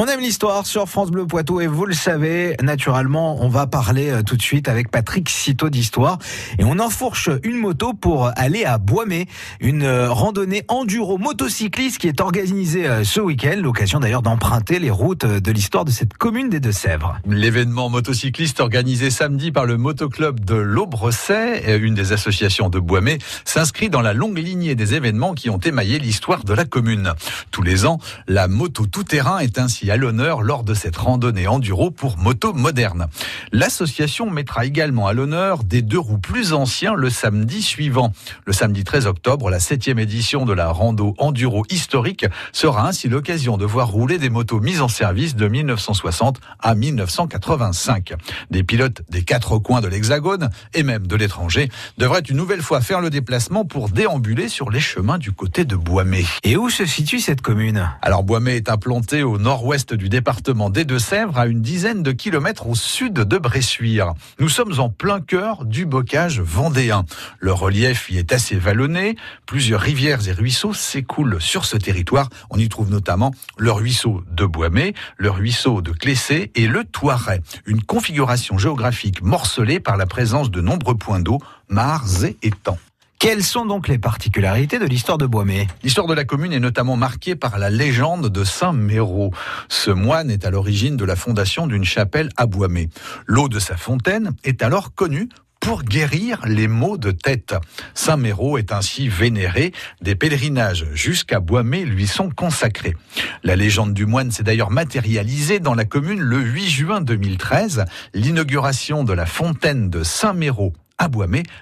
On aime l'histoire sur France Bleu Poitou et vous le savez, naturellement, on va parler euh, tout de suite avec Patrick Citeau d'Histoire et on enfourche une moto pour aller à Boimé, une euh, randonnée enduro motocycliste qui est organisée euh, ce week-end, l'occasion d'ailleurs d'emprunter les routes de l'histoire de cette commune des Deux-Sèvres. L'événement motocycliste organisé samedi par le motoclub de l'Aubrecet, une des associations de Boimé, s'inscrit dans la longue lignée des événements qui ont émaillé l'histoire de la commune. Tous les ans, la moto tout-terrain est ainsi à l'honneur lors de cette randonnée enduro pour moto moderne. L'association mettra également à l'honneur des deux roues plus anciens le samedi suivant. Le samedi 13 octobre, la septième édition de la rando enduro historique sera ainsi l'occasion de voir rouler des motos mises en service de 1960 à 1985. Des pilotes des quatre coins de l'Hexagone et même de l'étranger devraient une nouvelle fois faire le déplacement pour déambuler sur les chemins du côté de Boimé. Et où se situe cette commune? Alors Boimé est implanté au nord-ouest du département des Deux-Sèvres, à une dizaine de kilomètres au sud de Bressuire. Nous sommes en plein cœur du bocage vendéen. Le relief y est assez vallonné. Plusieurs rivières et ruisseaux s'écoulent sur ce territoire. On y trouve notamment le ruisseau de Boimé, le ruisseau de Clessé et le Toiret. Une configuration géographique morcelée par la présence de nombreux points d'eau, mares et étangs. Quelles sont donc les particularités de l'histoire de Boimé L'histoire de la commune est notamment marquée par la légende de Saint Méraud. Ce moine est à l'origine de la fondation d'une chapelle à Boimé. L'eau de sa fontaine est alors connue pour guérir les maux de tête. Saint Méraud est ainsi vénéré. Des pèlerinages jusqu'à Boimé lui sont consacrés. La légende du moine s'est d'ailleurs matérialisée dans la commune le 8 juin 2013. L'inauguration de la fontaine de Saint Méraud à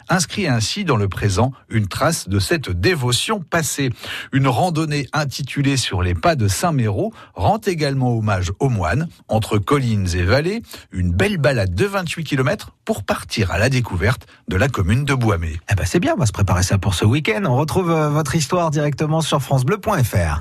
inscrit ainsi dans le présent une trace de cette dévotion passée. Une randonnée intitulée Sur les pas de Saint-Méraud rend également hommage aux moines, entre collines et vallées, une belle balade de 28 km pour partir à la découverte de la commune de Boimé. Eh ben c'est bien, on va se préparer ça pour ce week-end. On retrouve euh, votre histoire directement sur francebleu.fr.